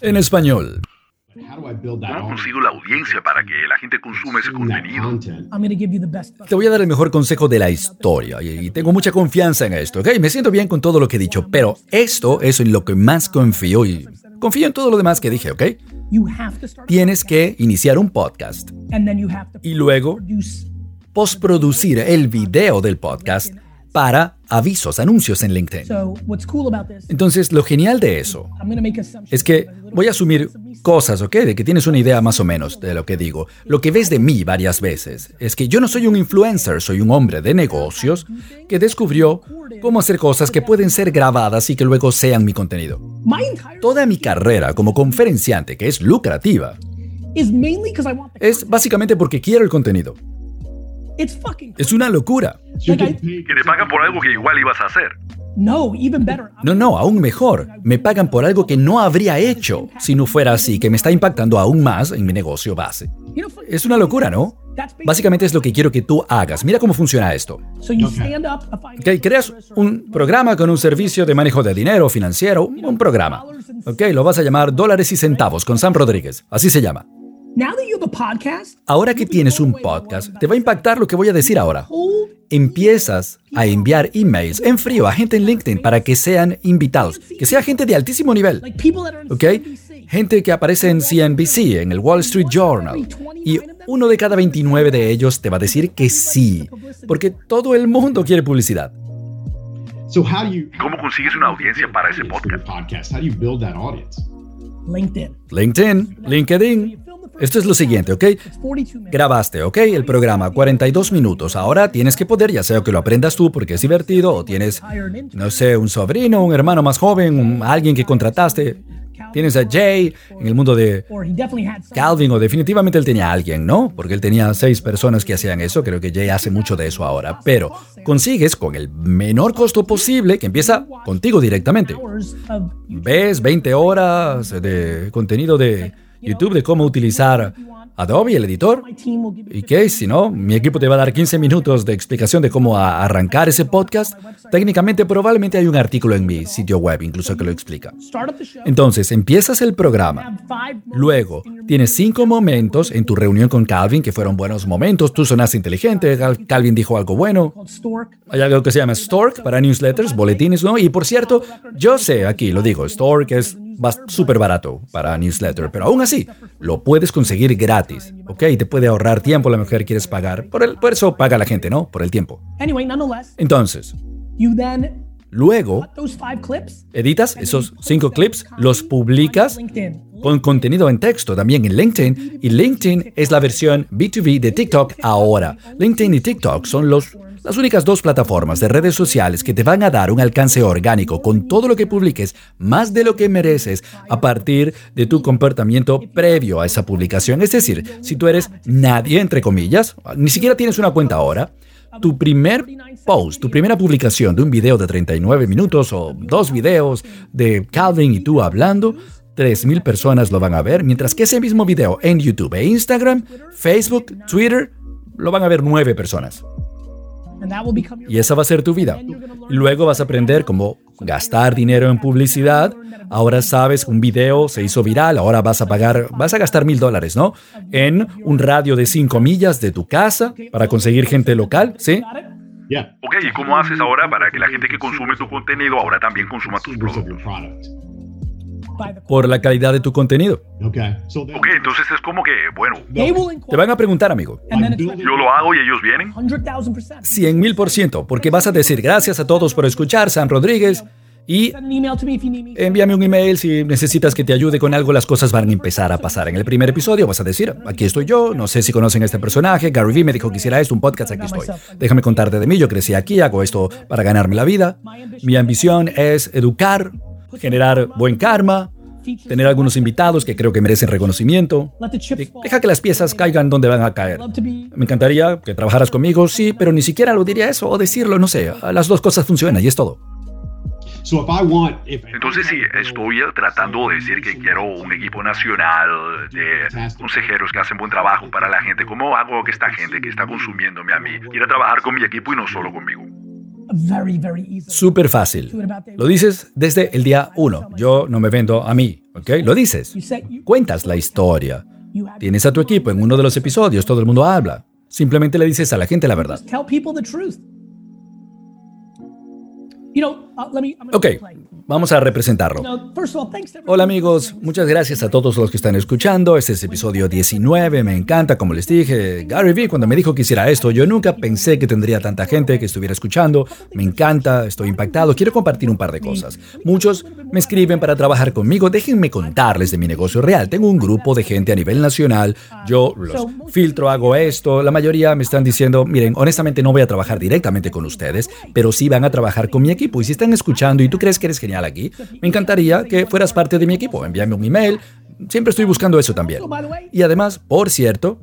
En español. ¿Cómo consigo la audiencia para que la gente consuma ese contenido? I'm going to give you the best. Te voy a dar el mejor consejo de la historia y tengo mucha confianza en esto, ¿ok? Me siento bien con todo lo que he dicho, pero esto es en lo que más confío y confío en todo lo demás que dije, ¿ok? You have to start. Tienes que iniciar un podcast And then you have to y luego postproducir el video del podcast para avisos, anuncios en LinkedIn. So what's cool about this? Entonces, lo genial de eso es que voy a asumir cosas, ¿ok? De que tienes una idea más o menos de lo que digo. Lo que ves de mí varias veces es que yo no soy un influencer, soy un hombre de negocios que descubrió cómo hacer cosas que pueden ser grabadas y que luego sean mi contenido. Toda mi carrera como conferenciante, que es lucrativa, es básicamente porque quiero el contenido. It's fucking. Es una locura. Que te pagan por algo que igual ibas a hacer. no, even better. No, no, aún mejor. Me pagan por algo que no habría hecho si no fuera así, que me está impactando aún más en mi negocio base. Es una locura, ¿no? Básicamente es lo que quiero que tú hagas. Mira cómo funciona esto. So you stand up a Ok, financial creas un programa con un servicio de manejo de dinero financiero, un programa. Ok, lo vas a llamar Dólares y Centavos con Sam Rodríguez. Así se llama. Now that you have a podcast, Ahora que tienes un podcast, te va a impactar lo que voy a decir ahora. Empiezas a enviar emails en frío a gente en LinkedIn para que sean invitados, que sea gente de altísimo nivel. ¿Ok? Gente que aparece en CNBC, en el Wall Street Journal. Y uno de cada 29 de ellos te va a decir que sí, porque todo el mundo quiere publicidad. So how do you ¿Cómo consigues una audiencia para ese podcast? podcast? How do you build that audience? LinkedIn. LinkedIn, LinkedIn. Esto es lo siguiente, ¿ok? It's 42 minutes. Grabaste, ¿ok? El programa, 42 minutos. Ahora tienes que poder, ya sea que lo aprendas tú porque es divertido, o tienes, no sé, un sobrino, un hermano más joven, alguien que contrataste. Tienes a Jay en el mundo de. Calvin, o definitivamente él tenía a alguien, ¿no? Porque él tenía seis personas que hacían eso. Creo que Jay hace mucho de eso ahora. Pero consigues con el menor costo posible que empieza contigo directamente. ves 20 horas de contenido de YouTube de cómo utilizar Adobe, el editor. ¿Y qué? Si no, mi equipo te va a dar 15 minutos de explicación de cómo arrancar ese podcast. Técnicamente, probablemente hay un artículo en mi sitio web incluso que lo explica. Entonces, empiezas el programa. Luego, tienes cinco momentos en tu reunión con Calvin que fueron buenos momentos. Tú sonaste inteligente, Cal- Calvin dijo algo bueno. Hay algo que se llama Stork para newsletters, boletines, ¿no? Y por cierto, yo sé, aquí lo digo, Stork es súper barato para newsletter, pero aún así, lo puedes conseguir gratis, ¿ok? Te puede ahorrar tiempo, a lo mejor quieres pagar. Por, el, por eso paga la gente, ¿no? Por el tiempo. Entonces, luego editas esos cinco clips, los publicas con contenido en texto también en LinkedIn y LinkedIn es la versión B2B de TikTok ahora. LinkedIn y TikTok son los, las únicas dos plataformas de redes sociales que te van a dar un alcance orgánico con todo lo que publiques, más de lo que mereces a partir de tu comportamiento previo a esa publicación. Es decir, si tú eres nadie, entre comillas, ni siquiera tienes una cuenta ahora, tu primer post, tu primera publicación de un video de 39 minutos o dos videos de Calvin y tú hablando, 3.000 personas lo van a ver, mientras que ese mismo video en YouTube e Instagram, Facebook, Twitter, lo van a ver 9 personas. Y esa va a ser tu vida. Luego vas a aprender cómo gastar dinero en publicidad. Ahora sabes, un video se hizo viral, ahora vas a pagar, vas a gastar mil dólares, ¿no? En un radio de 5 millas de tu casa para conseguir gente local, ¿sí? Ok, ¿y cómo haces ahora para que la gente que consume tu contenido ahora también consuma tus productos? Por la calidad de tu contenido. Ok, entonces es como que, bueno, Te van a preguntar, amigo. Yo lo hago y ellos vienen. 100,000%. 100 mil por ciento, porque vas a decir gracias a todos por escuchar, San Rodríguez, y envíame un email si necesitas que te ayude con algo, las cosas van a empezar a pasar. En el primer episodio vas a decir, aquí estoy yo, no sé si conocen a este personaje, Gary Vee me dijo que hiciera esto, un podcast, aquí estoy. Déjame contarte de mí, yo crecí aquí, hago esto para ganarme la vida. Mi ambición es educar, generar buen karma, tener algunos invitados que creo que merecen reconocimiento. Deja que las piezas caigan donde van a caer. Me encantaría que trabajaras conmigo, sí, pero ni siquiera lo diría eso o decirlo, no sé. Las dos cosas funcionan y es todo. So if I want, if Entonces sí, estoy tratando de decir que quiero un equipo nacional de consejeros que hacen buen trabajo para la gente. ¿Cómo hago que esta gente que está consumiéndome a mí quiera trabajar con mi equipo y no solo conmigo? Súper fácil. Lo dices desde el día uno. Yo no me vendo a mí, ¿ok? Lo dices. Cuentas la historia. Tienes a tu equipo en uno de los episodios, todo el mundo habla. Simplemente le dices a la gente la verdad. uh, Ok. Vamos a representarlo. Hola amigos, muchas gracias a todos los que están escuchando. Este es episodio 19, me encanta, como les dije. Gary Vee cuando me dijo que hiciera esto, yo nunca pensé que tendría tanta gente que estuviera escuchando. Me encanta, estoy impactado, quiero compartir un par de cosas. Muchos me escriben para trabajar conmigo, déjenme contarles de mi negocio real. Tengo un grupo de gente a nivel nacional, yo los filtro, hago esto. La mayoría me están diciendo, miren, honestamente no voy a trabajar directamente con ustedes, pero sí van a trabajar con mi equipo. Y si están escuchando y tú crees que eres genial aquí, me encantaría que fueras parte de mi equipo. Envíame un email. Siempre estoy buscando eso también. Y además, por cierto,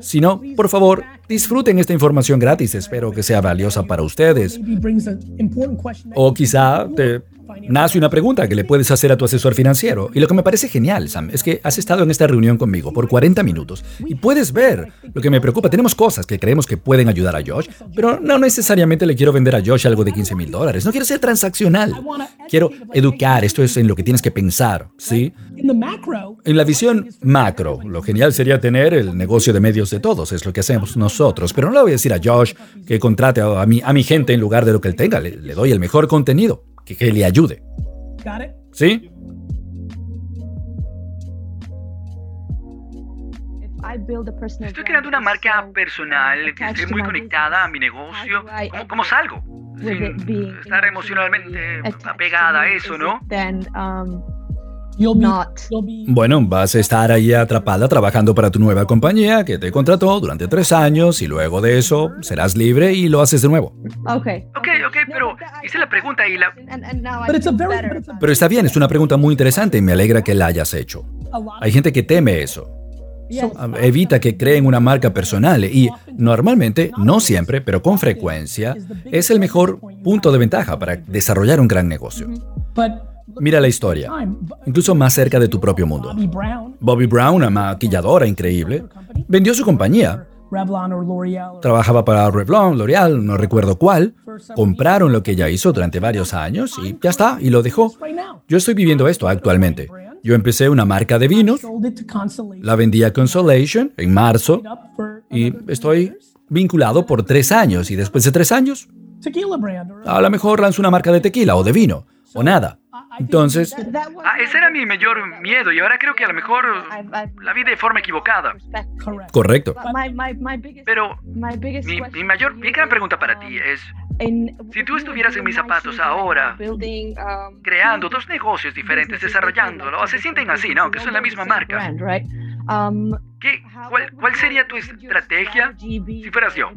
si no, por favor, disfruten esta información gratis. Espero que sea valiosa para ustedes. O quizá te nace una pregunta que le puedes hacer a tu asesor financiero. Y lo que me parece genial, Sam, es que has estado en esta reunión conmigo por 40 minutos y puedes ver lo que me preocupa. Tenemos cosas que creemos que pueden ayudar a Josh, pero no necesariamente le quiero vender a Josh algo de 15 mil dólares. No quiero ser transaccional. Quiero educar. Esto es en lo que tienes que pensar, ¿sí? In the macro, En la visión macro, lo genial sería tener el negocio de medios de todos, es lo que hacemos nosotros, pero no le voy a decir a Josh que contrate a mi, a mi gente en lugar de lo que él tenga, le, le doy el mejor contenido, que, que le ayude? ¿sí? Estoy creando una marca personal que esté muy conectada a mi negocio. ¿Cómo, cómo salgo? Sin estar emocionalmente apegada a eso, ¿no? Bueno, vas a estar ahí atrapada trabajando para tu nueva compañía que te contrató durante tres años y luego de eso serás libre y lo haces de nuevo. Okay. Ok, ok, pero hice la pregunta y la... Pero está bien, es una pregunta muy interesante y me alegra que la hayas hecho. Hay gente que teme eso. Yes. Evita que creen una marca personal y normalmente, no siempre, pero con frecuencia, es el mejor punto de ventaja para desarrollar un gran negocio. But Mira la historia, incluso más cerca de tu propio mundo. Bobby Brown, una maquilladora increíble, vendió su compañía. Trabajaba para Revlon, L'Oreal, no recuerdo cuál. Compraron lo que ella hizo durante varios años y ya está, y lo dejó. Yo estoy viviendo esto actualmente. Yo empecé una marca de vinos, la vendí a Consolation en marzo y estoy vinculado por tres años y después de tres años a lo mejor lanzo una marca de tequila o de vino o nada. Entonces, Ah, ese era mi mayor miedo y ahora creo que a lo mejor la vi de forma equivocada. correcto. Pero mi, mi mayor, mi gran pregunta para ti es, si tú estuvieras en mis zapatos ahora, creando dos negocios diferentes, desarrollándolo, se sienten así, ¿no? Que son la misma marca. ¿Qué, cuál, ¿Cuál sería tu estrategia si fueras yo?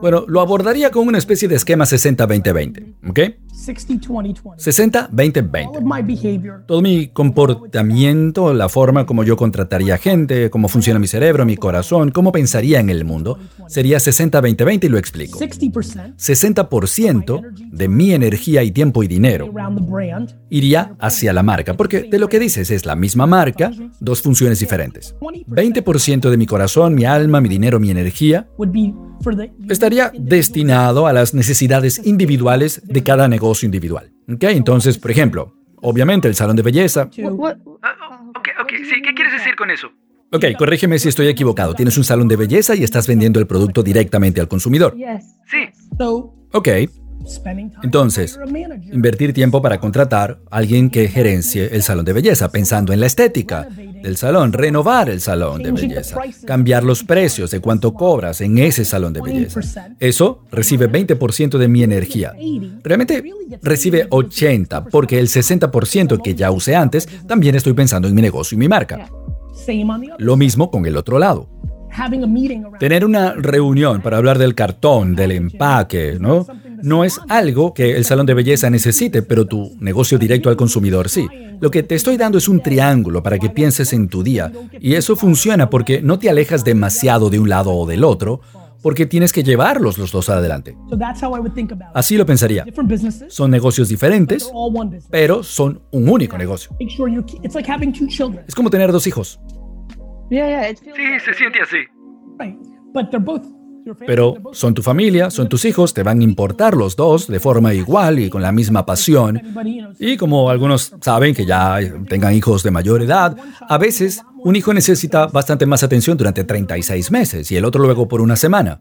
Bueno, lo abordaría con una especie de esquema 60-20-20, ¿ok? 60-20-20. All 60-20-20. of my behavior Todo mi comportamiento, la forma como yo contrataría gente, cómo funciona mi cerebro, mi corazón, cómo pensaría en el mundo, sería 60-20-20 y lo explico. 60% 60% de mi energía y tiempo y dinero iría hacia la marca, porque de lo que dices es la misma marca, dos funciones diferentes. 20% de mi corazón, mi alma, mi dinero, mi energía estaría destinado a las necesidades individuales de cada negocio individual. ¿Ok? Entonces, por ejemplo, obviamente el salón de belleza. Ah, oh, ok, ok, sí, ¿qué quieres decir con eso? Ok, corrígeme si estoy equivocado. Tienes un salón de belleza y estás vendiendo el producto directamente al consumidor. yes. Sí, Ok, entonces, invertir tiempo para contratar a alguien que gerencie el salón de belleza, pensando en la estética del salón, renovar el salón de belleza, cambiar los precios de cuánto cobras en ese salón de belleza. Eso recibe 20% de mi energía. Realmente recibe 80 porque el 60% que ya usé antes también estoy pensando en mi negocio y mi marca. Lo mismo con el otro lado. Tener una reunión para hablar del cartón, del empaque, ¿no? No es algo que el salón de belleza necesite, pero tu negocio directo al consumidor sí. Lo que te estoy dando es un triángulo para que pienses en tu día. Y eso funciona porque no te alejas demasiado de un lado o del otro, porque tienes que llevarlos los dos adelante. So that's how I would think about it. Así lo pensaría. Different businesses, Son negocios diferentes, pero son un único negocio. Make sure you it's like having two children, Es como tener dos hijos. Sí, se siente así. Pero son tu familia, son tus hijos, te van a importar los dos de forma igual y con la misma pasión. Y como algunos saben que ya tengan hijos de mayor edad, a veces un hijo necesita bastante más atención durante 36 meses y el otro luego por una semana.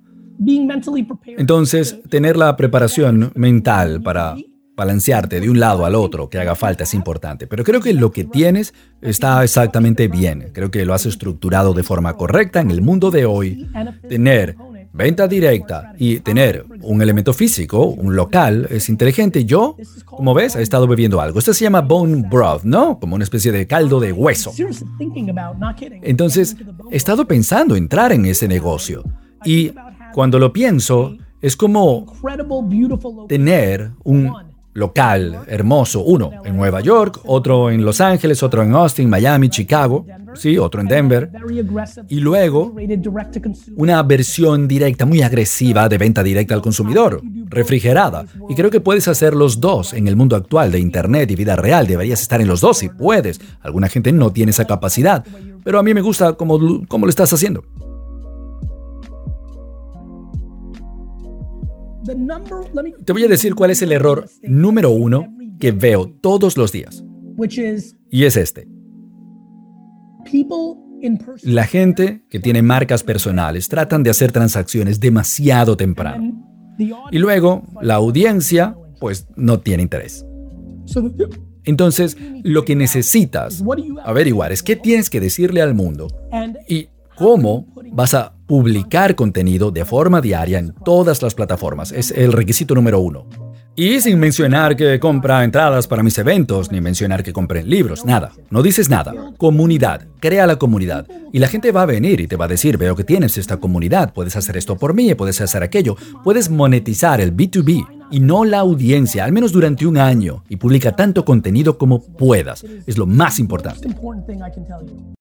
Entonces, tener la preparación mental para balancearte de un lado al otro que haga falta es importante, pero creo que lo que tienes está exactamente bien. Creo que lo has estructurado de forma correcta en el mundo de hoy. Tener venta directa y tener un elemento físico, un local, es inteligente. Yo, como ves, he estado bebiendo algo. Esto se llama bone broth, ¿no? Como una especie de caldo de hueso. Entonces, he estado pensando entrar en ese negocio. Y cuando lo pienso, es como tener un local hermoso, uno en Nueva York, otro en Los Ángeles, otro en Austin, Miami, Chicago, sí, otro en Denver, y luego una versión directa, muy agresiva de venta directa al consumidor, refrigerada. Y creo que puedes hacer los dos en el mundo actual de Internet y vida real, deberías estar en los dos si puedes. Alguna gente no tiene esa capacidad, pero a mí me gusta cómo, cómo lo estás haciendo. Te voy a decir cuál es el error número uno que veo todos los días. Y es este. La gente que tiene marcas personales tratan de hacer transacciones demasiado temprano. Y luego la audiencia pues no tiene interés. Entonces, lo que necesitas averiguar es qué tienes que decirle al mundo y cómo vas a publicar contenido de forma diaria en todas las plataformas. Es el requisito número uno. Y sin mencionar que compra entradas para mis eventos, ni mencionar que compren libros, nada. No dices nada. Comunidad. Crea la comunidad. Y la gente va a venir y te va a decir, veo que tienes esta comunidad, puedes hacer esto por mí, puedes hacer aquello. Puedes monetizar el B2B y no la audiencia, al menos durante un año, y publica tanto contenido como puedas. Es lo más importante.